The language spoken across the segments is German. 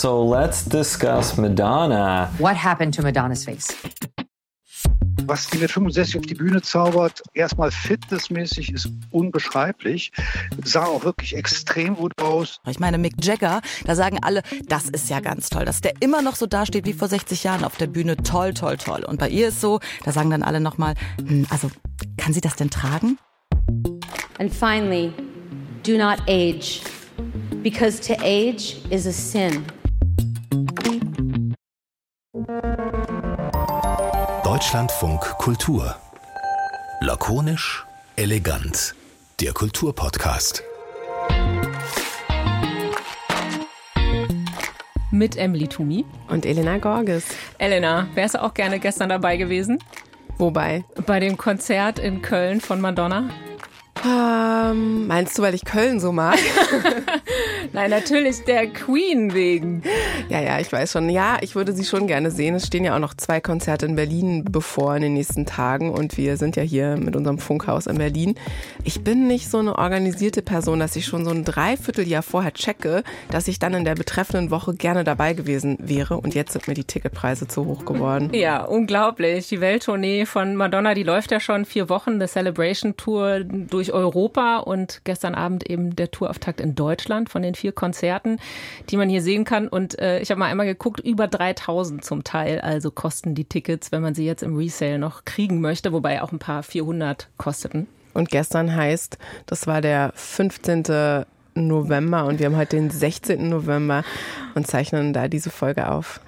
So let's discuss Madonna. What happened to Madonna's face? Was die mit 65 auf die Bühne zaubert, erstmal fitnessmäßig ist unbeschreiblich. Sah auch wirklich extrem gut aus. Ich meine, Mick Jagger, da sagen alle, das ist ja ganz toll, dass der immer noch so dasteht wie vor 60 Jahren auf der Bühne. Toll, toll, toll. Und bei ihr ist so, da sagen dann alle nochmal, hm, also kann sie das denn tragen? And finally, do not age, because to age is a sin. Deutschlandfunk Kultur. Lakonisch, elegant. Der Kulturpodcast. Mit Emily Tumi. Und Elena Gorges. Elena, wärst du auch gerne gestern dabei gewesen? Wobei? Bei dem Konzert in Köln von Madonna? Ähm, meinst du, weil ich Köln so mag? Nein, natürlich der Queen wegen. Ja, ja, ich weiß schon. Ja, ich würde sie schon gerne sehen. Es stehen ja auch noch zwei Konzerte in Berlin bevor in den nächsten Tagen und wir sind ja hier mit unserem Funkhaus in Berlin. Ich bin nicht so eine organisierte Person, dass ich schon so ein Dreivierteljahr vorher checke, dass ich dann in der betreffenden Woche gerne dabei gewesen wäre und jetzt sind mir die Ticketpreise zu hoch geworden. Ja, unglaublich. Die Welttournee von Madonna, die läuft ja schon vier Wochen, The Celebration Tour durch Europa und gestern Abend eben der Tourauftakt in Deutschland von den vier Konzerten, die man hier sehen kann. Und äh, ich habe mal einmal geguckt, über 3000 zum Teil. Also kosten die Tickets, wenn man sie jetzt im Resale noch kriegen möchte, wobei auch ein paar 400 kosteten. Und gestern heißt, das war der 15. November und wir haben heute den 16. November und zeichnen da diese Folge auf.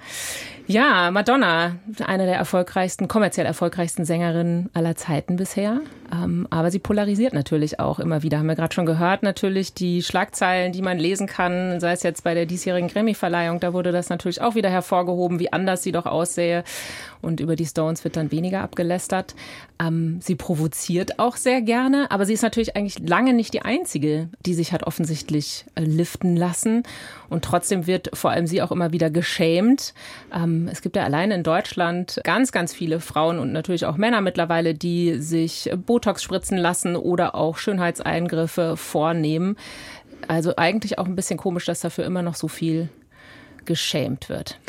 Ja, Madonna, eine der erfolgreichsten, kommerziell erfolgreichsten Sängerinnen aller Zeiten bisher. Ähm, aber sie polarisiert natürlich auch immer wieder. Haben wir gerade schon gehört, natürlich die Schlagzeilen, die man lesen kann, sei es jetzt bei der diesjährigen Grammy-Verleihung, da wurde das natürlich auch wieder hervorgehoben, wie anders sie doch aussähe. Und über die Stones wird dann weniger abgelästert. Ähm, sie provoziert auch sehr gerne, aber sie ist natürlich eigentlich lange nicht die Einzige, die sich hat offensichtlich äh, liften lassen. Und trotzdem wird vor allem sie auch immer wieder geschämt. Ähm, es gibt ja alleine in Deutschland ganz, ganz viele Frauen und natürlich auch Männer mittlerweile, die sich Botox spritzen lassen oder auch Schönheitseingriffe vornehmen. Also eigentlich auch ein bisschen komisch, dass dafür immer noch so viel geschämt wird.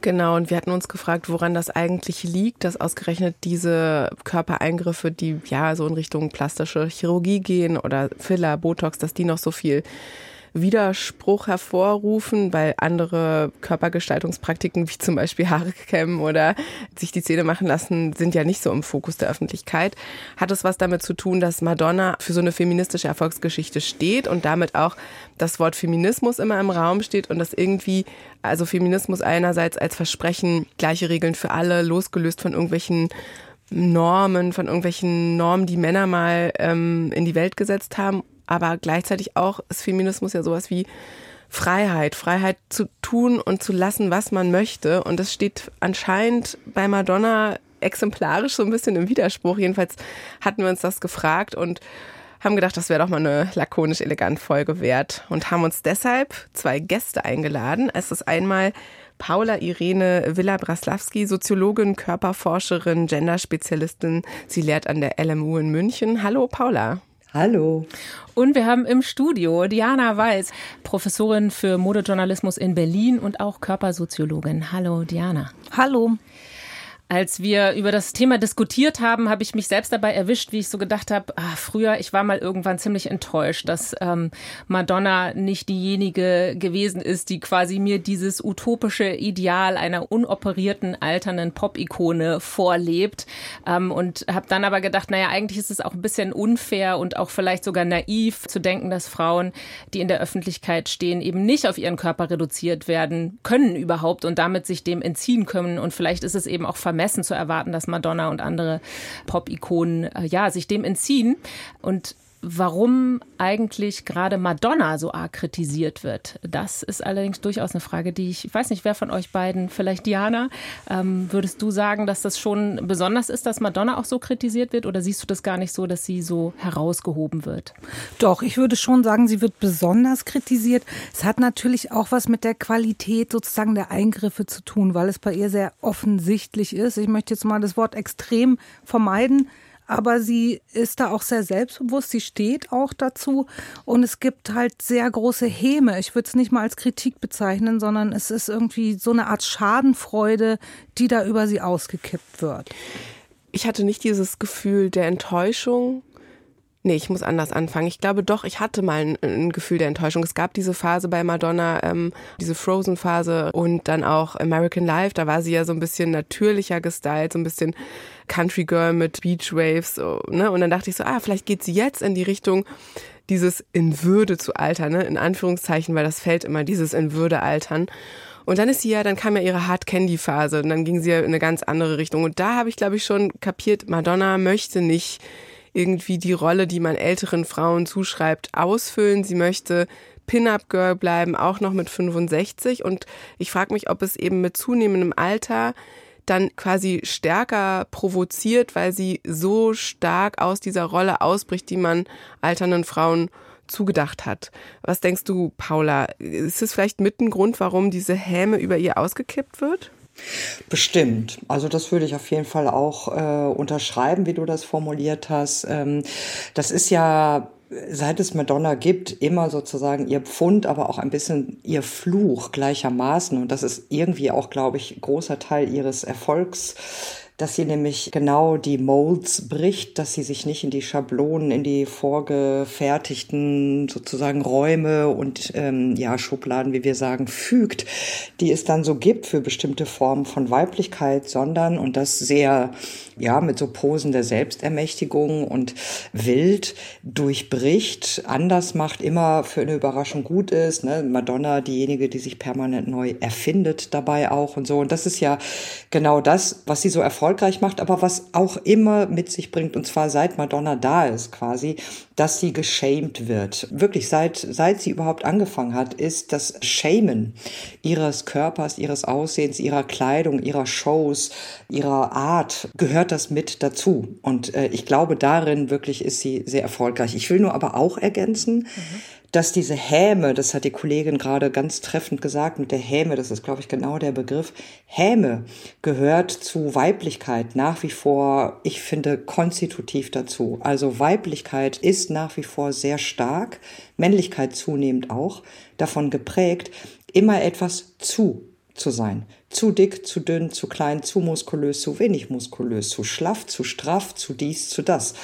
Genau, und wir hatten uns gefragt, woran das eigentlich liegt, dass ausgerechnet diese Körpereingriffe, die ja so in Richtung plastische Chirurgie gehen oder Filler, Botox, dass die noch so viel Widerspruch hervorrufen, weil andere Körpergestaltungspraktiken wie zum Beispiel Haare kämmen oder sich die Zähne machen lassen, sind ja nicht so im Fokus der Öffentlichkeit. Hat es was damit zu tun, dass Madonna für so eine feministische Erfolgsgeschichte steht und damit auch das Wort Feminismus immer im Raum steht und das irgendwie, also Feminismus einerseits als Versprechen, gleiche Regeln für alle, losgelöst von irgendwelchen Normen, von irgendwelchen Normen, die Männer mal ähm, in die Welt gesetzt haben aber gleichzeitig auch ist Feminismus ja sowas wie Freiheit, Freiheit zu tun und zu lassen, was man möchte. Und das steht anscheinend bei Madonna exemplarisch so ein bisschen im Widerspruch. Jedenfalls hatten wir uns das gefragt und haben gedacht, das wäre doch mal eine lakonisch elegant Folge wert und haben uns deshalb zwei Gäste eingeladen. Es ist einmal Paula Irene Villa-Braslawski, Soziologin, Körperforscherin, Genderspezialistin. Sie lehrt an der LMU in München. Hallo Paula. Hallo. Und wir haben im Studio Diana Weiß, Professorin für Modejournalismus in Berlin und auch Körpersoziologin. Hallo Diana. Hallo. Als wir über das Thema diskutiert haben, habe ich mich selbst dabei erwischt, wie ich so gedacht habe, ah, früher, ich war mal irgendwann ziemlich enttäuscht, dass ähm, Madonna nicht diejenige gewesen ist, die quasi mir dieses utopische Ideal einer unoperierten, alternden Pop-Ikone vorlebt. Ähm, und habe dann aber gedacht, naja, eigentlich ist es auch ein bisschen unfair und auch vielleicht sogar naiv zu denken, dass Frauen, die in der Öffentlichkeit stehen, eben nicht auf ihren Körper reduziert werden können überhaupt und damit sich dem entziehen können. Und vielleicht ist es eben auch vermessen, vermessen zu erwarten, dass Madonna und andere Pop-Ikonen äh, ja, sich dem entziehen. Und warum eigentlich gerade Madonna so arg kritisiert wird. Das ist allerdings durchaus eine Frage, die ich, ich weiß nicht, wer von euch beiden, vielleicht Diana, ähm, würdest du sagen, dass das schon besonders ist, dass Madonna auch so kritisiert wird oder siehst du das gar nicht so, dass sie so herausgehoben wird? Doch, ich würde schon sagen, sie wird besonders kritisiert. Es hat natürlich auch was mit der Qualität sozusagen der Eingriffe zu tun, weil es bei ihr sehr offensichtlich ist. Ich möchte jetzt mal das Wort extrem vermeiden aber sie ist da auch sehr selbstbewusst, sie steht auch dazu und es gibt halt sehr große Häme. Ich würde es nicht mal als Kritik bezeichnen, sondern es ist irgendwie so eine Art Schadenfreude, die da über sie ausgekippt wird. Ich hatte nicht dieses Gefühl der Enttäuschung, Nee, ich muss anders anfangen. Ich glaube doch, ich hatte mal ein, ein Gefühl der Enttäuschung. Es gab diese Phase bei Madonna, ähm, diese Frozen-Phase und dann auch American Life. Da war sie ja so ein bisschen natürlicher gestylt, so ein bisschen Country Girl mit Beach Waves. So, ne? Und dann dachte ich so, ah, vielleicht geht sie jetzt in die Richtung dieses in Würde zu altern, ne? in Anführungszeichen, weil das fällt immer, dieses in Würde altern. Und dann ist sie ja, dann kam ja ihre Hard Candy Phase und dann ging sie ja in eine ganz andere Richtung. Und da habe ich, glaube ich, schon kapiert, Madonna möchte nicht irgendwie die Rolle, die man älteren Frauen zuschreibt, ausfüllen. Sie möchte Pin-up-Girl bleiben, auch noch mit 65. Und ich frage mich, ob es eben mit zunehmendem Alter dann quasi stärker provoziert, weil sie so stark aus dieser Rolle ausbricht, die man alternden Frauen zugedacht hat. Was denkst du, Paula? Ist es vielleicht mit ein Grund, warum diese Häme über ihr ausgekippt wird? Bestimmt. Also das würde ich auf jeden Fall auch äh, unterschreiben, wie du das formuliert hast. Ähm, das ist ja seit es Madonna gibt, immer sozusagen ihr Pfund, aber auch ein bisschen ihr Fluch gleichermaßen. Und das ist irgendwie auch, glaube ich, großer Teil ihres Erfolgs dass sie nämlich genau die Molds bricht, dass sie sich nicht in die Schablonen, in die vorgefertigten sozusagen Räume und ähm, ja Schubladen, wie wir sagen, fügt, die es dann so gibt für bestimmte Formen von Weiblichkeit, sondern und das sehr ja mit so Posen der Selbstermächtigung und wild durchbricht, anders macht, immer für eine Überraschung gut ist. Ne? Madonna, diejenige, die sich permanent neu erfindet dabei auch und so. Und das ist ja genau das, was sie so erfolgreich erfolgreich macht, aber was auch immer mit sich bringt, und zwar seit Madonna da ist quasi, dass sie geschämt wird. Wirklich seit, seit sie überhaupt angefangen hat, ist das Schämen ihres Körpers, ihres Aussehens, ihrer Kleidung, ihrer Shows, ihrer Art, gehört das mit dazu. Und äh, ich glaube, darin wirklich ist sie sehr erfolgreich. Ich will nur aber auch ergänzen, mhm dass diese Häme, das hat die Kollegin gerade ganz treffend gesagt mit der Häme, das ist, glaube ich, genau der Begriff. Häme gehört zu Weiblichkeit nach wie vor, ich finde, konstitutiv dazu. Also Weiblichkeit ist nach wie vor sehr stark, Männlichkeit zunehmend auch, davon geprägt, immer etwas zu zu sein. Zu dick, zu dünn, zu klein, zu muskulös, zu wenig muskulös, zu schlaff, zu straff, zu dies, zu das.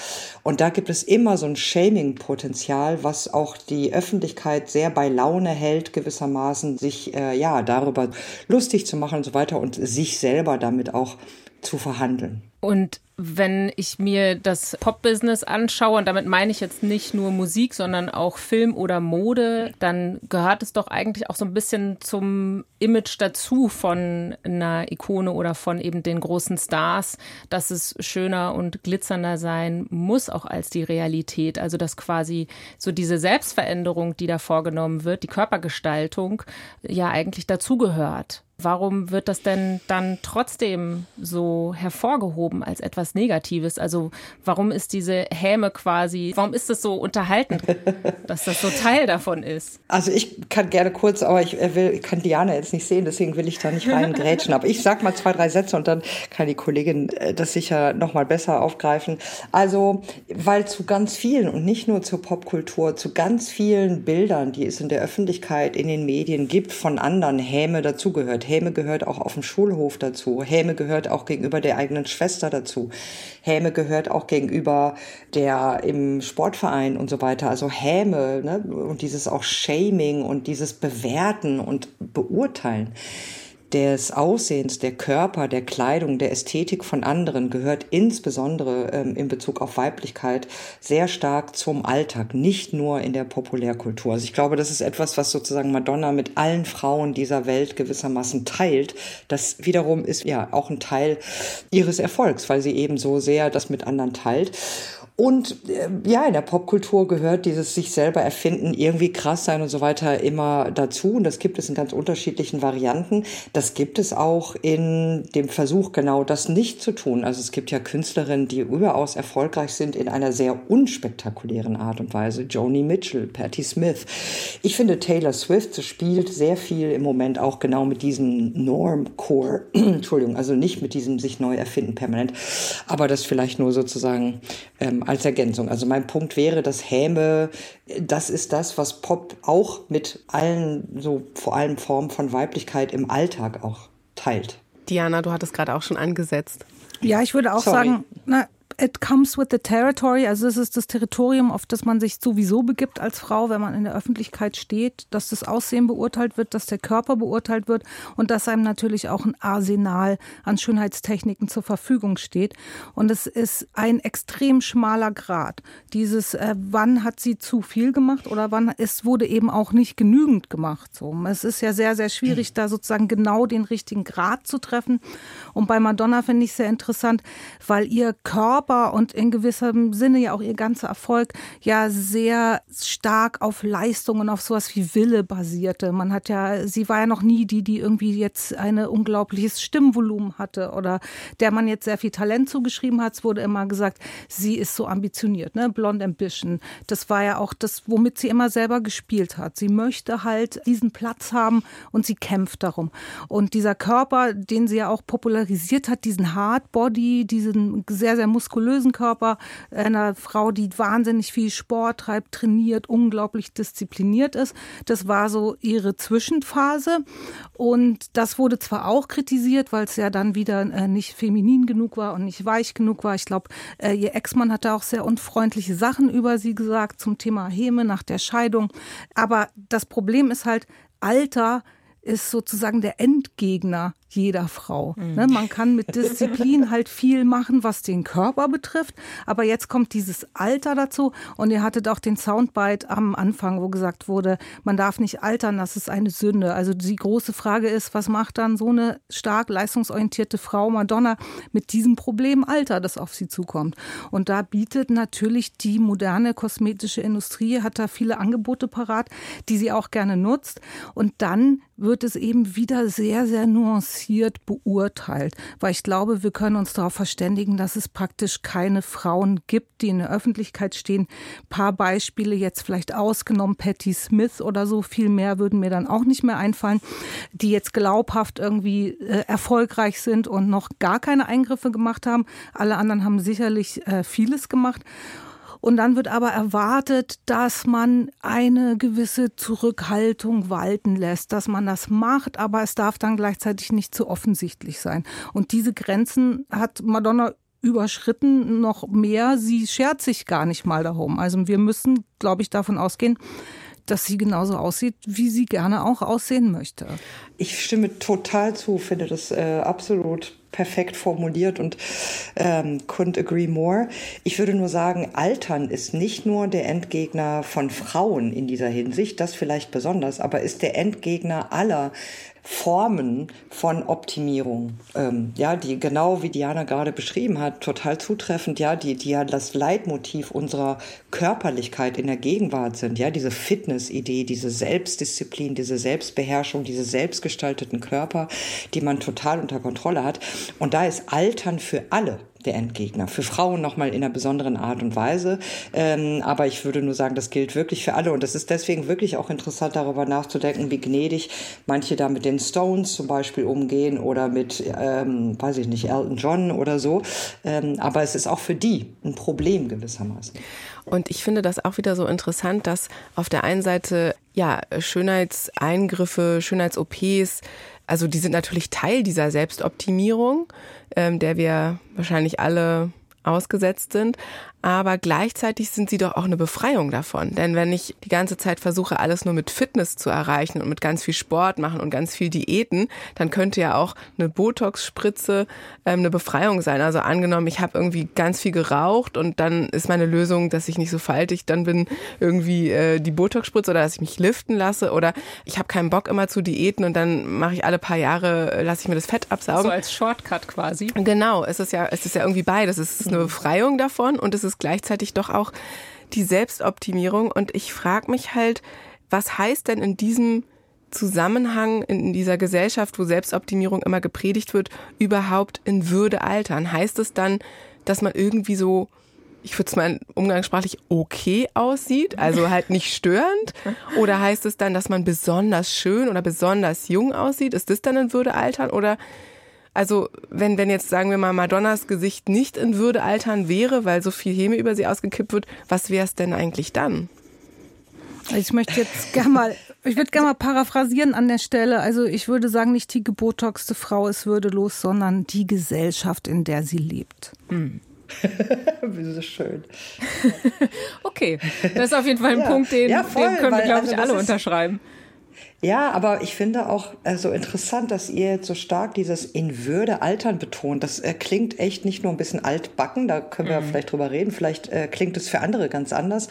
Und da gibt es immer so ein Shaming-Potenzial, was auch die Öffentlichkeit sehr bei Laune hält, gewissermaßen sich äh, ja darüber lustig zu machen und so weiter und sich selber damit auch zu verhandeln. Und wenn ich mir das Pop-Business anschaue, und damit meine ich jetzt nicht nur Musik, sondern auch Film oder Mode, dann gehört es doch eigentlich auch so ein bisschen zum Image dazu von einer Ikone oder von eben den großen Stars, dass es schöner und glitzernder sein muss, auch als die Realität. Also dass quasi so diese Selbstveränderung, die da vorgenommen wird, die Körpergestaltung, ja eigentlich dazugehört. Warum wird das denn dann trotzdem so hervorgehoben als etwas Negatives? Also warum ist diese Häme quasi, warum ist es so unterhaltend, dass das so Teil davon ist? Also ich kann gerne kurz, aber ich will, ich kann Diana jetzt nicht sehen, deswegen will ich da nicht reingrätschen. aber ich sag mal zwei, drei Sätze und dann kann die Kollegin äh, das sicher noch mal besser aufgreifen. Also, weil zu ganz vielen und nicht nur zur Popkultur, zu ganz vielen Bildern, die es in der Öffentlichkeit, in den Medien gibt, von anderen Häme dazugehört Häme gehört auch auf dem Schulhof dazu. Häme gehört auch gegenüber der eigenen Schwester dazu. Häme gehört auch gegenüber der im Sportverein und so weiter. Also Häme ne? und dieses auch Shaming und dieses Bewerten und Beurteilen des Aussehens, der Körper, der Kleidung, der Ästhetik von anderen gehört insbesondere ähm, in Bezug auf Weiblichkeit sehr stark zum Alltag, nicht nur in der Populärkultur. Also ich glaube, das ist etwas, was sozusagen Madonna mit allen Frauen dieser Welt gewissermaßen teilt. Das wiederum ist ja auch ein Teil ihres Erfolgs, weil sie eben so sehr das mit anderen teilt. Und äh, ja, in der Popkultur gehört dieses sich selber erfinden, irgendwie krass sein und so weiter immer dazu. Und das gibt es in ganz unterschiedlichen Varianten. Das gibt es auch in dem Versuch, genau das nicht zu tun. Also es gibt ja Künstlerinnen, die überaus erfolgreich sind in einer sehr unspektakulären Art und Weise. Joni Mitchell, Patti Smith. Ich finde, Taylor Swift spielt sehr viel im Moment auch genau mit diesem Normcore. Entschuldigung, also nicht mit diesem sich neu erfinden permanent. Aber das vielleicht nur sozusagen ähm, als Ergänzung. Also mein Punkt wäre, dass Häme, das ist das, was Pop auch mit allen, so vor allem Formen von Weiblichkeit im Alltag auch teilt. Diana, du hattest gerade auch schon angesetzt. Ja, ich würde auch Sorry. sagen, na, it comes with the territory. Also es ist das Territorium, auf das man sich sowieso begibt als Frau, wenn man in der Öffentlichkeit steht, dass das Aussehen beurteilt wird, dass der Körper beurteilt wird und dass einem natürlich auch ein Arsenal an Schönheitstechniken zur Verfügung steht. Und es ist ein extrem schmaler Grad. Dieses, äh, wann hat sie zu viel gemacht oder wann es wurde eben auch nicht genügend gemacht. So, es ist ja sehr, sehr schwierig, da sozusagen genau den richtigen Grad zu treffen. Und bei Madonna finde ich sehr interessant, weil ihr Körper Körper und in gewissem Sinne ja auch ihr ganzer Erfolg ja sehr stark auf Leistung und auf sowas wie Wille basierte. Man hat ja, sie war ja noch nie die, die irgendwie jetzt ein unglaubliches Stimmvolumen hatte oder der man jetzt sehr viel Talent zugeschrieben hat. Es wurde immer gesagt, sie ist so ambitioniert, ne? Blonde Ambition. Das war ja auch das, womit sie immer selber gespielt hat. Sie möchte halt diesen Platz haben und sie kämpft darum. Und dieser Körper, den sie ja auch popularisiert hat, diesen Hard Body, diesen sehr, sehr muskulösen muskulösen Körper einer Frau, die wahnsinnig viel Sport treibt, trainiert, unglaublich diszipliniert ist. Das war so ihre Zwischenphase. Und das wurde zwar auch kritisiert, weil es ja dann wieder äh, nicht feminin genug war und nicht weich genug war. Ich glaube, äh, ihr Ex-Mann hatte auch sehr unfreundliche Sachen über sie gesagt zum Thema Häme nach der Scheidung. Aber das Problem ist halt, Alter ist sozusagen der Endgegner jeder Frau. Mhm. Ne, man kann mit Disziplin halt viel machen, was den Körper betrifft. Aber jetzt kommt dieses Alter dazu. Und ihr hattet auch den Soundbite am Anfang, wo gesagt wurde, man darf nicht altern, das ist eine Sünde. Also die große Frage ist, was macht dann so eine stark leistungsorientierte Frau Madonna mit diesem Problem Alter, das auf sie zukommt? Und da bietet natürlich die moderne kosmetische Industrie, hat da viele Angebote parat, die sie auch gerne nutzt. Und dann wird es eben wieder sehr, sehr nuanciert differenziert beurteilt, weil ich glaube, wir können uns darauf verständigen, dass es praktisch keine Frauen gibt, die in der Öffentlichkeit stehen. Ein paar Beispiele jetzt vielleicht ausgenommen, Patti Smith oder so, viel mehr würden mir dann auch nicht mehr einfallen, die jetzt glaubhaft irgendwie äh, erfolgreich sind und noch gar keine Eingriffe gemacht haben. Alle anderen haben sicherlich äh, vieles gemacht. Und dann wird aber erwartet, dass man eine gewisse Zurückhaltung walten lässt, dass man das macht, aber es darf dann gleichzeitig nicht zu offensichtlich sein. Und diese Grenzen hat Madonna überschritten noch mehr. Sie schert sich gar nicht mal darum. Also wir müssen, glaube ich, davon ausgehen, dass sie genauso aussieht, wie sie gerne auch aussehen möchte. Ich stimme total zu, finde das äh, absolut perfekt formuliert und ähm, couldn't agree more. Ich würde nur sagen, Altern ist nicht nur der Endgegner von Frauen in dieser Hinsicht, das vielleicht besonders, aber ist der Endgegner aller Formen von Optimierung, ähm, ja, die genau wie Diana gerade beschrieben hat, total zutreffend, ja, die, die ja das Leitmotiv unserer Körperlichkeit in der Gegenwart sind, ja, diese Fitness-Idee, diese Selbstdisziplin, diese Selbstbeherrschung, diese selbstgestalteten Körper, die man total unter Kontrolle hat. Und da ist Altern für alle Endgegner. Für Frauen nochmal in einer besonderen Art und Weise. Ähm, aber ich würde nur sagen, das gilt wirklich für alle. Und das ist deswegen wirklich auch interessant, darüber nachzudenken, wie gnädig manche da mit den Stones zum Beispiel umgehen oder mit, ähm, weiß ich nicht, Elton John oder so. Ähm, aber es ist auch für die ein Problem gewissermaßen. Und ich finde das auch wieder so interessant, dass auf der einen Seite ja Schönheitseingriffe, Schönheits-OPs also die sind natürlich Teil dieser Selbstoptimierung, ähm, der wir wahrscheinlich alle ausgesetzt sind aber gleichzeitig sind sie doch auch eine Befreiung davon. Denn wenn ich die ganze Zeit versuche, alles nur mit Fitness zu erreichen und mit ganz viel Sport machen und ganz viel Diäten, dann könnte ja auch eine Botox-Spritze ähm, eine Befreiung sein. Also angenommen, ich habe irgendwie ganz viel geraucht und dann ist meine Lösung, dass ich nicht so faltig dann bin, irgendwie äh, die Botox-Spritze oder dass ich mich liften lasse oder ich habe keinen Bock immer zu Diäten und dann mache ich alle paar Jahre, äh, lasse ich mir das Fett absaugen. So als Shortcut quasi. Genau, es ist ja, es ist ja irgendwie beides. Es ist eine Befreiung davon und es ist gleichzeitig doch auch die Selbstoptimierung. Und ich frage mich halt, was heißt denn in diesem Zusammenhang in dieser Gesellschaft, wo Selbstoptimierung immer gepredigt wird, überhaupt in Würde altern? Heißt es dann, dass man irgendwie so, ich würde es mal umgangssprachlich okay aussieht, also halt nicht störend? Oder heißt es dann, dass man besonders schön oder besonders jung aussieht? Ist das dann in Würde altern? Oder also wenn, wenn jetzt, sagen wir mal, Madonnas Gesicht nicht in Würde altern wäre, weil so viel Häme über sie ausgekippt wird, was wäre es denn eigentlich dann? Ich möchte jetzt gerne mal, ich würde gerne mal paraphrasieren an der Stelle. Also ich würde sagen, nicht die gebotoxte Frau ist würdelos, sondern die Gesellschaft, in der sie lebt. Hm. Wie so schön. okay, das ist auf jeden Fall ein ja. Punkt, den, ja, voll, den können wir, glaube ich, also alle unterschreiben. Ja, aber ich finde auch äh, so interessant, dass ihr jetzt so stark dieses in Würde altern betont. Das äh, klingt echt nicht nur ein bisschen altbacken, da können wir mhm. vielleicht drüber reden. Vielleicht äh, klingt es für andere ganz anders.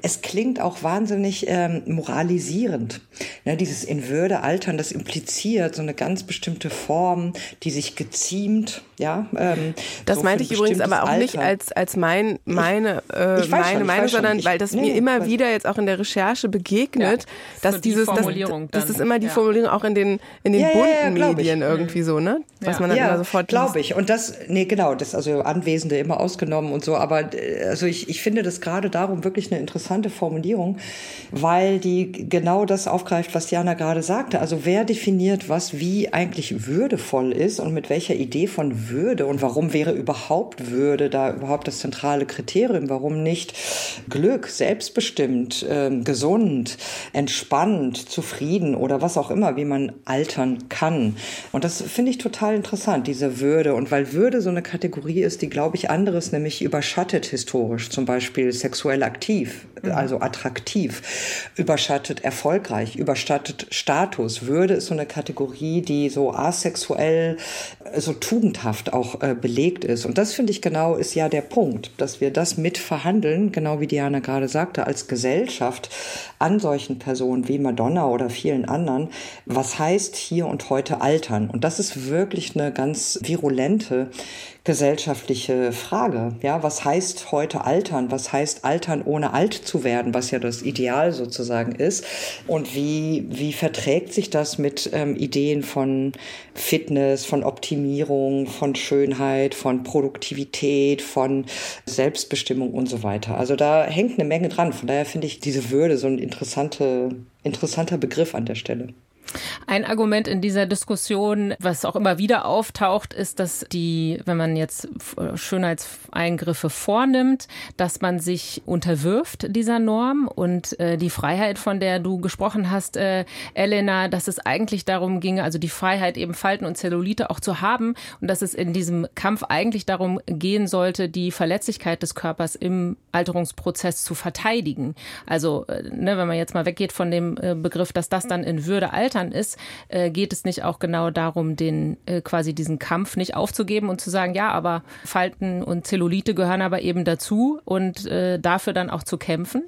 Es klingt auch wahnsinnig ähm, moralisierend. Ne, dieses in Würde altern, das impliziert so eine ganz bestimmte Form, die sich geziemt, ja. Ähm, das so meinte ich übrigens aber auch Alter. nicht als, als mein, meine, äh, ich, ich meine schon, Meinung, sondern ich, weil das nee, mir immer wieder jetzt auch in der Recherche begegnet, ja, dass dieses, das, Formulierung. Das ist immer die ja. Formulierung auch in den, in den ja, bunten ja, Medien ich. irgendwie so, ne? Was man dann immer sofort glaube ich. Und das, nee, genau, das also Anwesende immer ausgenommen und so. Aber äh, also ich, ich finde das gerade darum wirklich eine interessante Formulierung, weil die genau das aufgreift, was Jana gerade sagte. Also wer definiert, was wie eigentlich würdevoll ist und mit welcher Idee von Würde und warum wäre überhaupt Würde da überhaupt das zentrale Kriterium? Warum nicht Glück, selbstbestimmt, äh, gesund, entspannt, zufrieden? Zufrieden oder was auch immer, wie man altern kann. Und das finde ich total interessant, diese Würde. Und weil Würde so eine Kategorie ist, die, glaube ich, anderes nämlich überschattet historisch, zum Beispiel sexuell aktiv, mhm. also attraktiv, überschattet erfolgreich, überschattet Status. Würde ist so eine Kategorie, die so asexuell, so tugendhaft auch äh, belegt ist. Und das finde ich genau ist ja der Punkt, dass wir das mit verhandeln, genau wie Diana gerade sagte, als Gesellschaft an solchen Personen wie Madonna oder vielen anderen, was heißt hier und heute altern? Und das ist wirklich eine ganz virulente gesellschaftliche Frage. Ja, was heißt heute altern? Was heißt altern ohne alt zu werden, was ja das Ideal sozusagen ist? Und wie, wie verträgt sich das mit ähm, Ideen von Fitness, von Optimierung, von Schönheit, von Produktivität, von Selbstbestimmung und so weiter? Also da hängt eine Menge dran. Von daher finde ich diese Würde so ein interessante, interessanter Begriff an der Stelle. Ein Argument in dieser Diskussion, was auch immer wieder auftaucht, ist, dass die, wenn man jetzt Schönheitseingriffe vornimmt, dass man sich unterwirft dieser Norm und äh, die Freiheit, von der du gesprochen hast, äh, Elena, dass es eigentlich darum ginge, also die Freiheit eben Falten und Zellulite auch zu haben und dass es in diesem Kampf eigentlich darum gehen sollte, die Verletzlichkeit des Körpers im Alterungsprozess zu verteidigen. Also, äh, ne, wenn man jetzt mal weggeht von dem äh, Begriff, dass das dann in Würde altern Eltern ist, äh, geht es nicht auch genau darum, den äh, quasi diesen Kampf nicht aufzugeben und zu sagen, ja, aber Falten und Zellulite gehören aber eben dazu und äh, dafür dann auch zu kämpfen?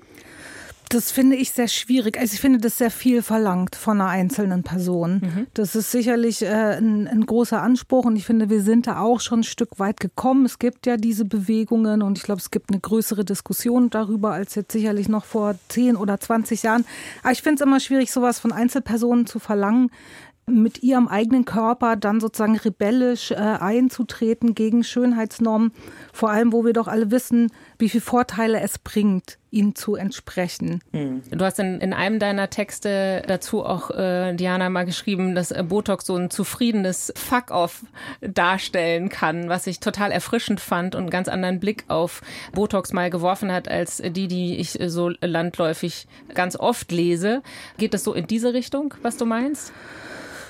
Das finde ich sehr schwierig. Also ich finde das sehr viel verlangt von einer einzelnen Person. Mhm. Das ist sicherlich äh, ein, ein, großer Anspruch und ich finde, wir sind da auch schon ein Stück weit gekommen. Es gibt ja diese Bewegungen und ich glaube, es gibt eine größere Diskussion darüber als jetzt sicherlich noch vor 10 oder 20 Jahren. Aber ich finde es immer schwierig, sowas von Einzelpersonen zu verlangen, mit ihrem eigenen Körper dann sozusagen rebellisch äh, einzutreten gegen Schönheitsnormen, vor allem wo wir doch alle wissen, wie viele Vorteile es bringt, ihnen zu entsprechen. Du hast in, in einem deiner Texte dazu auch, äh, Diana, mal geschrieben, dass äh, Botox so ein zufriedenes Fuck-off darstellen kann, was ich total erfrischend fand und einen ganz anderen Blick auf Botox mal geworfen hat, als die, die ich so landläufig ganz oft lese. Geht das so in diese Richtung, was du meinst?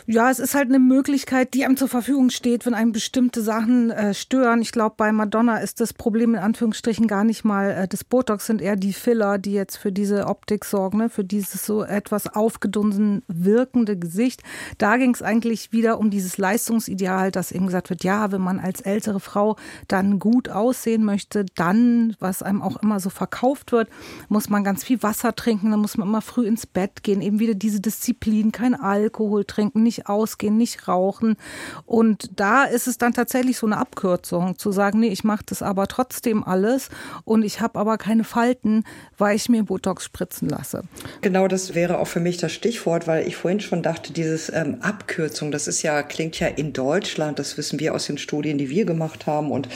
Ja, es ist halt eine Möglichkeit, die einem zur Verfügung steht, wenn einem bestimmte Sachen äh, stören. Ich glaube, bei Madonna ist das Problem in Anführungsstrichen gar nicht mal äh, das Botox, sind eher die Filler, die jetzt für diese Optik sorgen, ne? für dieses so etwas aufgedunsen wirkende Gesicht. Da ging es eigentlich wieder um dieses Leistungsideal, dass eben gesagt wird, ja, wenn man als ältere Frau dann gut aussehen möchte, dann, was einem auch immer so verkauft wird, muss man ganz viel Wasser trinken, dann muss man immer früh ins Bett gehen, eben wieder diese Disziplin, kein Alkohol trinken, nicht nicht ausgehen, nicht rauchen. Und da ist es dann tatsächlich so eine Abkürzung, zu sagen, nee, ich mache das aber trotzdem alles und ich habe aber keine Falten, weil ich mir Botox spritzen lasse. Genau, das wäre auch für mich das Stichwort, weil ich vorhin schon dachte, dieses ähm, Abkürzung, das ist ja, klingt ja in Deutschland, das wissen wir aus den Studien, die wir gemacht haben und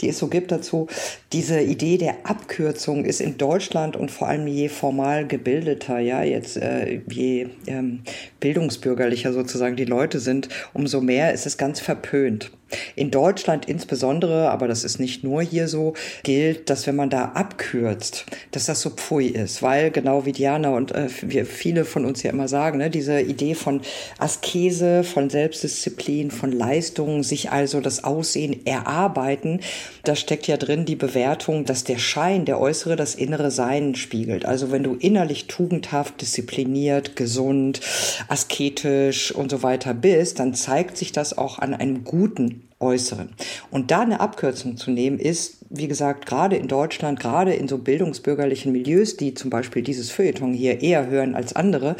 die es so gibt dazu, diese Idee der Abkürzung ist in Deutschland und vor allem je formal gebildeter, ja, jetzt äh, je ähm, bildungsbürgerlicher sozusagen die Leute sind, umso mehr ist es ganz verpönt. In Deutschland insbesondere, aber das ist nicht nur hier so, gilt, dass wenn man da abkürzt, dass das so pfui ist, weil genau wie Diana und äh, wir viele von uns ja immer sagen, ne, diese Idee von Askese, von Selbstdisziplin, von Leistung, sich also das Aussehen erarbeiten, da steckt ja drin die Bewertung, dass der Schein, der äußere, das innere Sein spiegelt. Also wenn du innerlich tugendhaft, diszipliniert, gesund, asketisch und so weiter bist, dann zeigt sich das auch an einem guten Äußeren. Und da eine Abkürzung zu nehmen, ist, wie gesagt, gerade in Deutschland, gerade in so bildungsbürgerlichen Milieus, die zum Beispiel dieses Feuilleton hier eher hören als andere,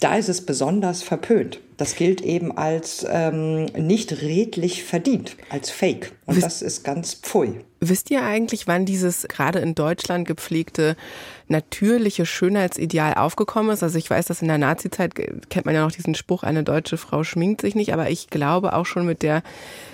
da ist es besonders verpönt. Das gilt eben als ähm, nicht redlich verdient, als Fake. Und Wisst, das ist ganz pfui. Wisst ihr eigentlich, wann dieses gerade in Deutschland gepflegte natürliche Schönheitsideal aufgekommen ist? Also ich weiß, dass in der Nazizeit kennt man ja noch diesen Spruch, eine deutsche Frau schminkt sich nicht, aber ich glaube auch schon mit der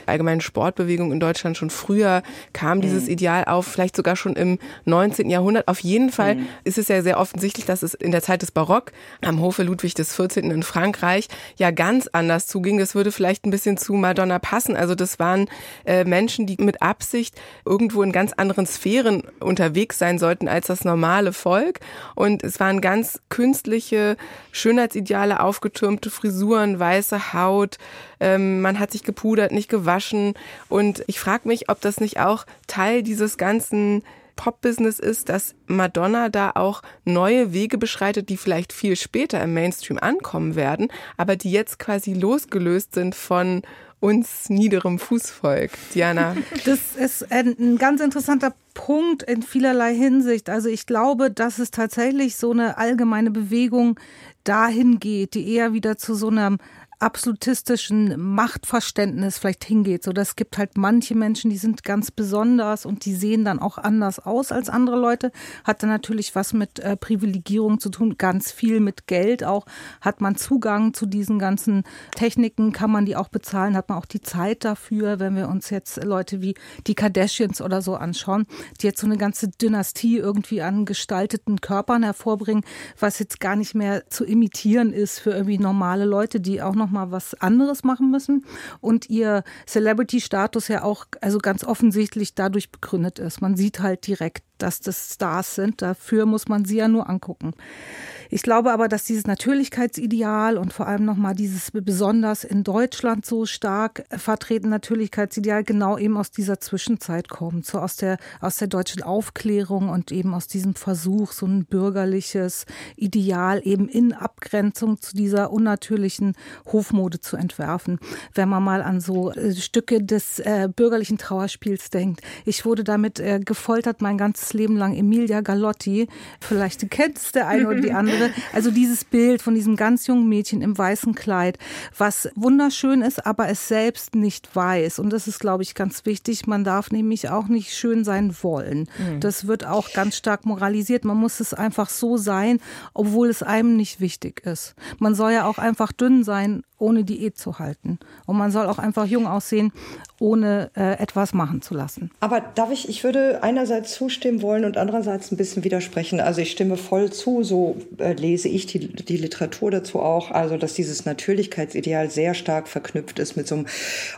allgemeinen Sportbewegung in Deutschland schon früher kam dieses mhm. Ideal auf, vielleicht sogar schon im 19. Jahrhundert. Auf jeden Fall mhm. ist es ja sehr offensichtlich, dass es in der Zeit des Barock am Hofe Ludwig XIV. in Frankreich ja ganz anders zuging. Das würde vielleicht ein bisschen zu Madonna passen. Also das waren äh, Menschen, die mit Absicht irgendwo in ganz anderen Sphären unterwegs sein sollten als das normale Volk. Und es waren ganz künstliche Schönheitsideale, aufgetürmte Frisuren, weiße Haut. Ähm, man hat sich gepudert, nicht gewaschen. Und ich frage mich, ob das nicht auch Teil dieses ganzen Pop-Business ist, dass Madonna da auch neue Wege beschreitet, die vielleicht viel später im Mainstream ankommen werden, aber die jetzt quasi losgelöst sind von uns niederem Fußvolk. Diana. Das ist ein ganz interessanter Punkt in vielerlei Hinsicht. Also ich glaube, dass es tatsächlich so eine allgemeine Bewegung dahin geht, die eher wieder zu so einem absolutistischen Machtverständnis vielleicht hingeht. So, das gibt halt manche Menschen, die sind ganz besonders und die sehen dann auch anders aus als andere Leute. Hat dann natürlich was mit äh, Privilegierung zu tun, ganz viel mit Geld auch. Hat man Zugang zu diesen ganzen Techniken, kann man die auch bezahlen, hat man auch die Zeit dafür, wenn wir uns jetzt Leute wie die Kardashians oder so anschauen, die jetzt so eine ganze Dynastie irgendwie an gestalteten Körpern hervorbringen, was jetzt gar nicht mehr zu imitieren ist für irgendwie normale Leute, die auch noch noch mal was anderes machen müssen und ihr Celebrity-Status ja auch also ganz offensichtlich dadurch begründet ist. Man sieht halt direkt, dass das Stars sind. Dafür muss man sie ja nur angucken. Ich glaube aber, dass dieses Natürlichkeitsideal und vor allem nochmal dieses besonders in Deutschland so stark vertreten Natürlichkeitsideal genau eben aus dieser Zwischenzeit kommt, so aus der, aus der deutschen Aufklärung und eben aus diesem Versuch, so ein bürgerliches Ideal eben in Abgrenzung zu dieser unnatürlichen Hofmode zu entwerfen. Wenn man mal an so äh, Stücke des äh, bürgerlichen Trauerspiels denkt. Ich wurde damit äh, gefoltert mein ganzes Leben lang. Emilia Galotti, vielleicht kennst der eine oder die andere andere. Also dieses Bild von diesem ganz jungen Mädchen im weißen Kleid, was wunderschön ist, aber es selbst nicht weiß. Und das ist, glaube ich, ganz wichtig. Man darf nämlich auch nicht schön sein wollen. Mhm. Das wird auch ganz stark moralisiert. Man muss es einfach so sein, obwohl es einem nicht wichtig ist. Man soll ja auch einfach dünn sein, ohne Diät zu halten. Und man soll auch einfach jung aussehen, ohne äh, etwas machen zu lassen. Aber darf ich, ich würde einerseits zustimmen wollen und andererseits ein bisschen widersprechen. Also ich stimme voll zu, so äh, lese ich die, die Literatur dazu auch, also dass dieses Natürlichkeitsideal sehr stark verknüpft ist mit so einem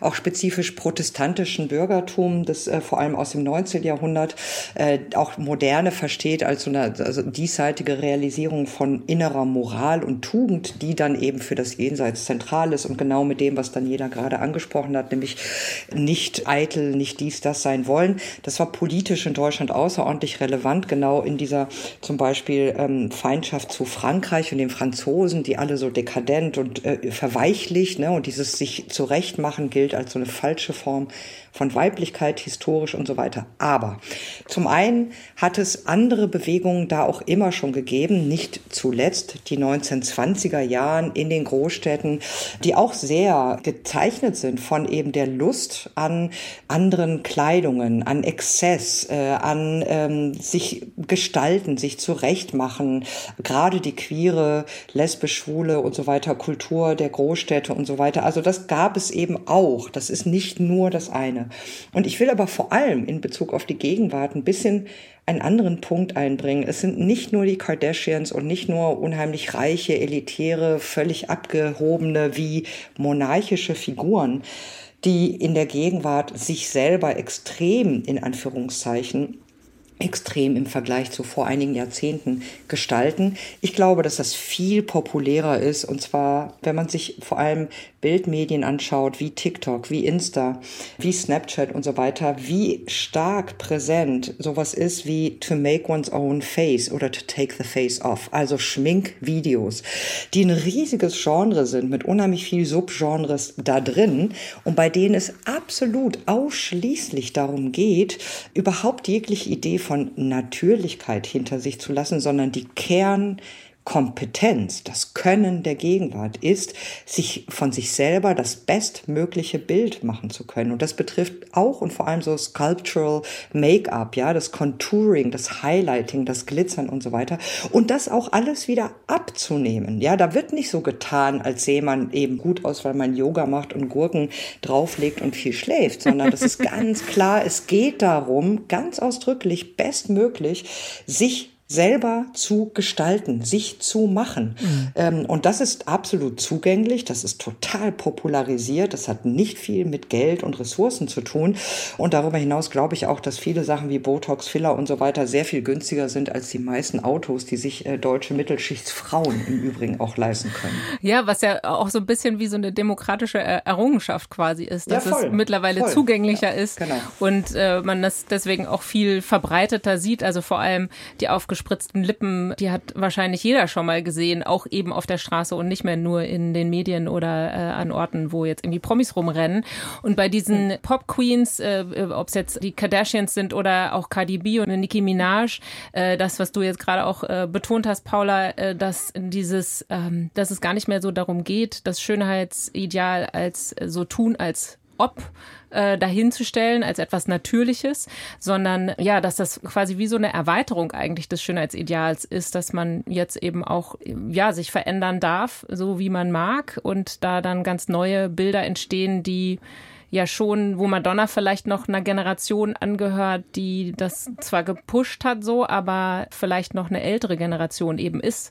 auch spezifisch protestantischen Bürgertum, das äh, vor allem aus dem 19. Jahrhundert äh, auch Moderne versteht als so eine also diesseitige Realisierung von innerer Moral und Tugend, die dann eben für das Jenseits zentral ist und genau mit dem, was dann jeder gerade angesprochen hat, nämlich nicht eitel, nicht dies, das sein wollen. Das war politisch in Deutschland außerordentlich relevant, genau in dieser zum Beispiel ähm, Feindschaft zu Frankreich und den Franzosen, die alle so dekadent und äh, verweichlicht, ne, und dieses sich zurechtmachen gilt als so eine falsche Form von Weiblichkeit, historisch und so weiter. Aber zum einen hat es andere Bewegungen da auch immer schon gegeben, nicht zuletzt die 1920er Jahren in den Großstädten, die auch sehr gezeichnet sind von eben der Lust an anderen Kleidungen, an Exzess, äh, an ähm, sich gestalten, sich zurechtmachen, gerade die queere, lesbisch, schwule und so weiter Kultur der Großstädte und so weiter. Also das gab es eben auch. Das ist nicht nur das eine. Und ich will aber vor allem in Bezug auf die Gegenwart ein bisschen einen anderen Punkt einbringen. Es sind nicht nur die Kardashians und nicht nur unheimlich reiche, elitäre, völlig abgehobene wie monarchische Figuren, die in der Gegenwart sich selber extrem in Anführungszeichen extrem im Vergleich zu vor einigen Jahrzehnten gestalten. Ich glaube, dass das viel populärer ist und zwar, wenn man sich vor allem Bildmedien anschaut, wie TikTok, wie Insta, wie Snapchat und so weiter, wie stark präsent sowas ist wie to make one's own face oder to take the face off, also Schminkvideos, die ein riesiges Genre sind mit unheimlich viel Subgenres da drin und bei denen es absolut ausschließlich darum geht, überhaupt jegliche Idee von Natürlichkeit hinter sich zu lassen, sondern die Kern Kompetenz, das Können der Gegenwart ist, sich von sich selber das bestmögliche Bild machen zu können. Und das betrifft auch und vor allem so Sculptural Make-up, ja, das Contouring, das Highlighting, das Glitzern und so weiter. Und das auch alles wieder abzunehmen. Ja, da wird nicht so getan, als sehe man eben gut aus, weil man Yoga macht und Gurken drauflegt und viel schläft, sondern das ist ganz klar, es geht darum, ganz ausdrücklich, bestmöglich, sich selber zu gestalten, sich zu machen. Mhm. Ähm, und das ist absolut zugänglich, das ist total popularisiert, das hat nicht viel mit Geld und Ressourcen zu tun. Und darüber hinaus glaube ich auch, dass viele Sachen wie Botox, Filler und so weiter sehr viel günstiger sind als die meisten Autos, die sich äh, deutsche Mittelschichtsfrauen im Übrigen auch leisten können. Ja, was ja auch so ein bisschen wie so eine demokratische Errungenschaft quasi ist, dass ja, es mittlerweile voll. zugänglicher ja, ist genau. und äh, man das deswegen auch viel verbreiteter sieht. Also vor allem die aufgeschriebenen aufgespritzten Lippen, die hat wahrscheinlich jeder schon mal gesehen, auch eben auf der Straße und nicht mehr nur in den Medien oder äh, an Orten, wo jetzt irgendwie Promis rumrennen. Und bei diesen Pop Queens, äh, ob es jetzt die Kardashians sind oder auch Cardi B und Nicki Minaj, äh, das, was du jetzt gerade auch äh, betont hast, Paula, äh, dass dieses, ähm, dass es gar nicht mehr so darum geht, das Schönheitsideal als äh, so tun, als ob äh, dahinzustellen als etwas Natürliches, sondern ja, dass das quasi wie so eine Erweiterung eigentlich des Schönheitsideals ist, dass man jetzt eben auch ja sich verändern darf, so wie man mag und da dann ganz neue Bilder entstehen, die ja schon, wo Madonna vielleicht noch einer Generation angehört, die das zwar gepusht hat so, aber vielleicht noch eine ältere Generation eben ist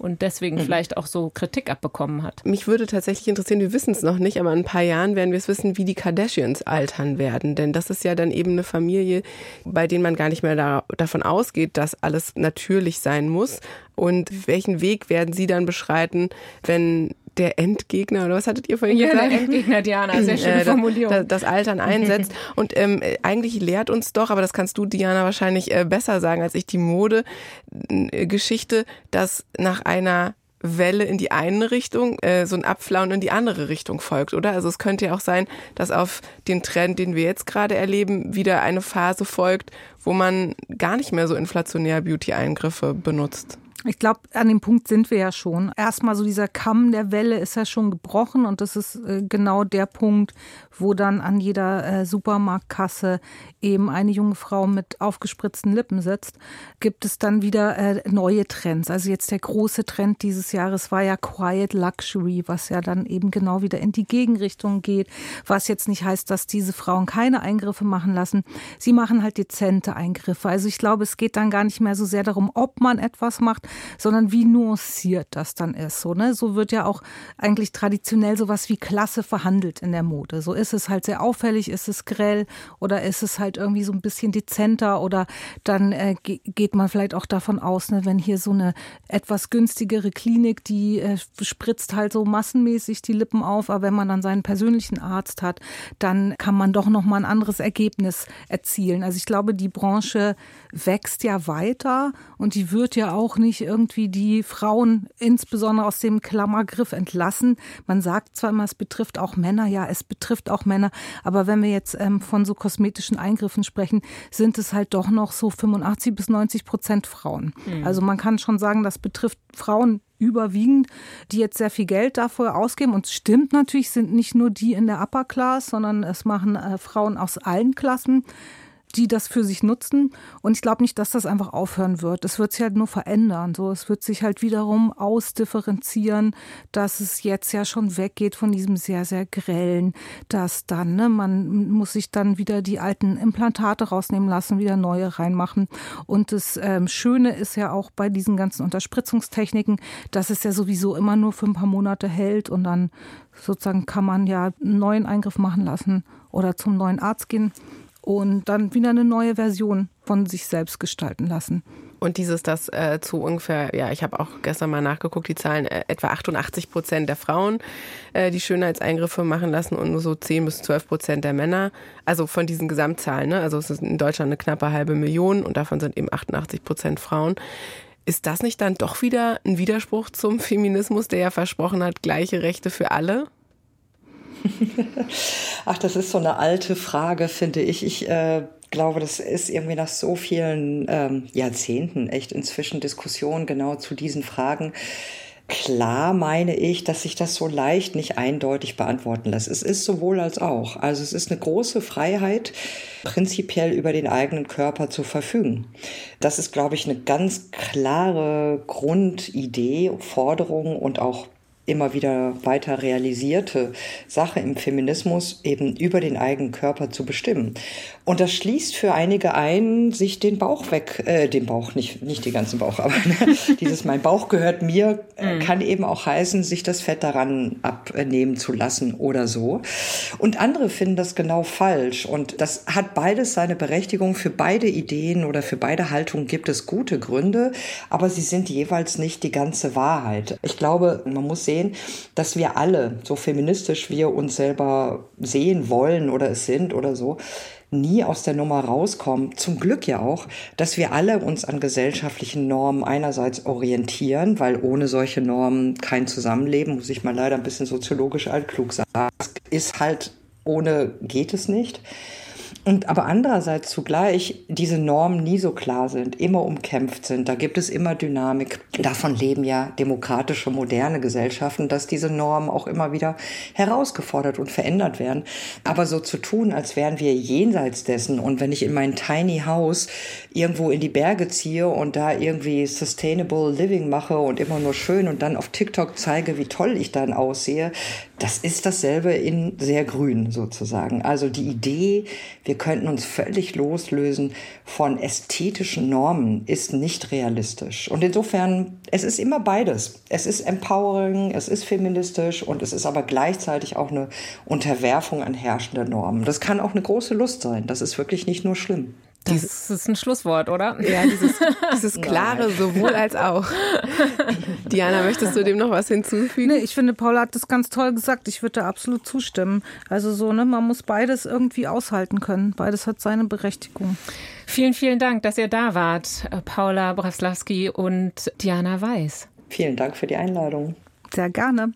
und deswegen mhm. vielleicht auch so Kritik abbekommen hat. Mich würde tatsächlich interessieren, wir wissen es noch nicht, aber in ein paar Jahren werden wir es wissen, wie die Kardashians altern werden. Denn das ist ja dann eben eine Familie, bei denen man gar nicht mehr da, davon ausgeht, dass alles natürlich sein muss. Und welchen Weg werden sie dann beschreiten, wenn der Endgegner, oder was hattet ihr vorhin ja, gesagt? Der Endgegner, Diana, sehr schöne äh, Formulierung. Das, das, Altern einsetzt. Und ähm, eigentlich lehrt uns doch, aber das kannst du, Diana, wahrscheinlich äh, besser sagen als ich, die Modegeschichte, dass nach einer Welle in die eine Richtung, äh, so ein Abflauen in die andere Richtung folgt, oder? Also es könnte ja auch sein, dass auf den Trend, den wir jetzt gerade erleben, wieder eine Phase folgt, wo man gar nicht mehr so inflationär Beauty-Eingriffe benutzt. Ich glaube, an dem Punkt sind wir ja schon. Erstmal so dieser Kamm der Welle ist ja schon gebrochen und das ist äh, genau der Punkt, wo dann an jeder äh, Supermarktkasse eben eine junge Frau mit aufgespritzten Lippen sitzt, gibt es dann wieder äh, neue Trends. Also jetzt der große Trend dieses Jahres war ja Quiet Luxury, was ja dann eben genau wieder in die Gegenrichtung geht, was jetzt nicht heißt, dass diese Frauen keine Eingriffe machen lassen. Sie machen halt dezente Eingriffe. Also ich glaube, es geht dann gar nicht mehr so sehr darum, ob man etwas macht, sondern wie nuanciert das dann ist. So, ne? so wird ja auch eigentlich traditionell sowas wie Klasse verhandelt in der Mode. So ist es halt sehr auffällig, ist es grell oder ist es halt irgendwie so ein bisschen dezenter oder dann äh, geht man vielleicht auch davon aus, ne, wenn hier so eine etwas günstigere Klinik, die äh, spritzt halt so massenmäßig die Lippen auf, aber wenn man dann seinen persönlichen Arzt hat, dann kann man doch noch mal ein anderes Ergebnis erzielen. Also ich glaube, die Branche wächst ja weiter und die wird ja auch nicht nicht irgendwie die Frauen insbesondere aus dem Klammergriff entlassen. Man sagt zwar immer, es betrifft auch Männer, ja, es betrifft auch Männer, aber wenn wir jetzt ähm, von so kosmetischen Eingriffen sprechen, sind es halt doch noch so 85 bis 90 Prozent Frauen. Mhm. Also man kann schon sagen, das betrifft Frauen überwiegend, die jetzt sehr viel Geld dafür ausgeben. Und es stimmt natürlich, sind nicht nur die in der Upper Class, sondern es machen äh, Frauen aus allen Klassen die das für sich nutzen. Und ich glaube nicht, dass das einfach aufhören wird. Es wird sich halt nur verändern. So, es wird sich halt wiederum ausdifferenzieren, dass es jetzt ja schon weggeht von diesem sehr, sehr grellen, dass dann, ne, man muss sich dann wieder die alten Implantate rausnehmen lassen, wieder neue reinmachen. Und das ähm, Schöne ist ja auch bei diesen ganzen Unterspritzungstechniken, dass es ja sowieso immer nur für ein paar Monate hält und dann sozusagen kann man ja einen neuen Eingriff machen lassen oder zum neuen Arzt gehen und dann wieder eine neue Version von sich selbst gestalten lassen. Und dieses, dass äh, zu ungefähr, ja, ich habe auch gestern mal nachgeguckt, die Zahlen, äh, etwa 88 Prozent der Frauen äh, die Schönheitseingriffe machen lassen und nur so 10 bis 12 Prozent der Männer. Also von diesen Gesamtzahlen, ne? also es ist in Deutschland eine knappe halbe Million und davon sind eben 88 Prozent Frauen. Ist das nicht dann doch wieder ein Widerspruch zum Feminismus, der ja versprochen hat, gleiche Rechte für alle? Ach, das ist so eine alte Frage, finde ich. Ich äh, glaube, das ist irgendwie nach so vielen ähm, Jahrzehnten echt inzwischen Diskussion genau zu diesen Fragen. Klar meine ich, dass sich das so leicht nicht eindeutig beantworten lässt. Es ist sowohl als auch. Also es ist eine große Freiheit, prinzipiell über den eigenen Körper zu verfügen. Das ist, glaube ich, eine ganz klare Grundidee, Forderung und auch immer wieder weiter realisierte Sache im Feminismus, eben über den eigenen Körper zu bestimmen. Und das schließt für einige ein, sich den Bauch weg, äh, den Bauch, nicht, nicht den ganzen Bauch, aber ne, dieses mein Bauch gehört mir, äh, mhm. kann eben auch heißen, sich das Fett daran abnehmen zu lassen oder so. Und andere finden das genau falsch. Und das hat beides seine Berechtigung. Für beide Ideen oder für beide Haltungen gibt es gute Gründe, aber sie sind jeweils nicht die ganze Wahrheit. Ich glaube, man muss sehen, dass wir alle, so feministisch wir uns selber sehen wollen oder es sind oder so, nie aus der Nummer rauskommen. Zum Glück ja auch, dass wir alle uns an gesellschaftlichen Normen einerseits orientieren, weil ohne solche Normen kein Zusammenleben, muss ich mal leider ein bisschen soziologisch altklug sagen, ist halt ohne geht es nicht. Und aber andererseits zugleich diese Normen nie so klar sind, immer umkämpft sind. Da gibt es immer Dynamik. Davon leben ja demokratische, moderne Gesellschaften, dass diese Normen auch immer wieder herausgefordert und verändert werden. Aber so zu tun, als wären wir jenseits dessen und wenn ich in mein Tiny House irgendwo in die Berge ziehe und da irgendwie Sustainable Living mache und immer nur schön und dann auf TikTok zeige, wie toll ich dann aussehe, das ist dasselbe in sehr grün sozusagen. Also die Idee, wir könnten uns völlig loslösen von ästhetischen Normen, ist nicht realistisch. Und insofern, es ist immer beides. Es ist empowering, es ist feministisch und es ist aber gleichzeitig auch eine Unterwerfung an herrschende Normen. Das kann auch eine große Lust sein. Das ist wirklich nicht nur schlimm. Das ist ein Schlusswort, oder? Ja, dieses, dieses klare sowohl als auch. Diana, möchtest du dem noch was hinzufügen? Nee, ich finde, Paula hat das ganz toll gesagt. Ich würde da absolut zustimmen. Also so, ne, man muss beides irgendwie aushalten können. Beides hat seine Berechtigung. Vielen, vielen Dank, dass ihr da wart, Paula Braslawski und Diana Weiß. Vielen Dank für die Einladung. Sehr gerne.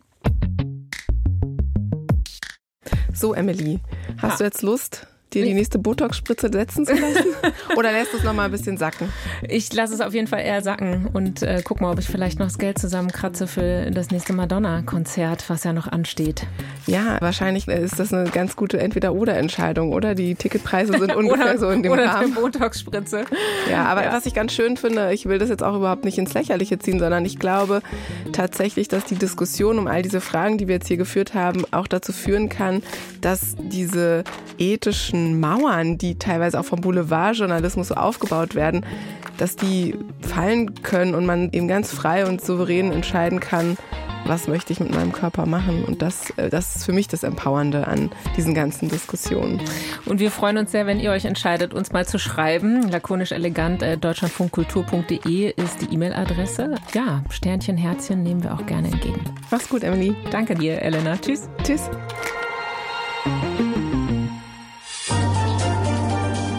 So, Emily, hast ja. du jetzt Lust, dir die nächste Botox-Spritze setzen zu lassen? Oder lässt du es noch mal ein bisschen sacken? Ich lasse es auf jeden Fall eher sacken und äh, guck mal, ob ich vielleicht noch das Geld zusammenkratze für das nächste Madonna-Konzert, was ja noch ansteht. Ja, wahrscheinlich ist das eine ganz gute Entweder-Oder-Entscheidung, oder? Die Ticketpreise sind ungefähr oder, so in dem oder Rahmen. Oder Botox-Spritze. Ja, aber ja. was ich ganz schön finde, ich will das jetzt auch überhaupt nicht ins Lächerliche ziehen, sondern ich glaube tatsächlich, dass die Diskussion um all diese Fragen, die wir jetzt hier geführt haben, auch dazu führen kann, dass diese ethischen Mauern, die teilweise auch vom Boulevardjournalismus so aufgebaut werden, dass die fallen können und man eben ganz frei und souverän entscheiden kann, was möchte ich mit meinem Körper machen. Und das, äh, das ist für mich das Empowernde an diesen ganzen Diskussionen. Und wir freuen uns sehr, wenn ihr euch entscheidet, uns mal zu schreiben. Lakonisch elegant äh, deutschlandfunkkultur.de ist die E-Mail-Adresse. Ja, Sternchen, Herzchen nehmen wir auch gerne entgegen. Mach's gut, Emily. Danke dir, Elena. Tschüss. Tschüss.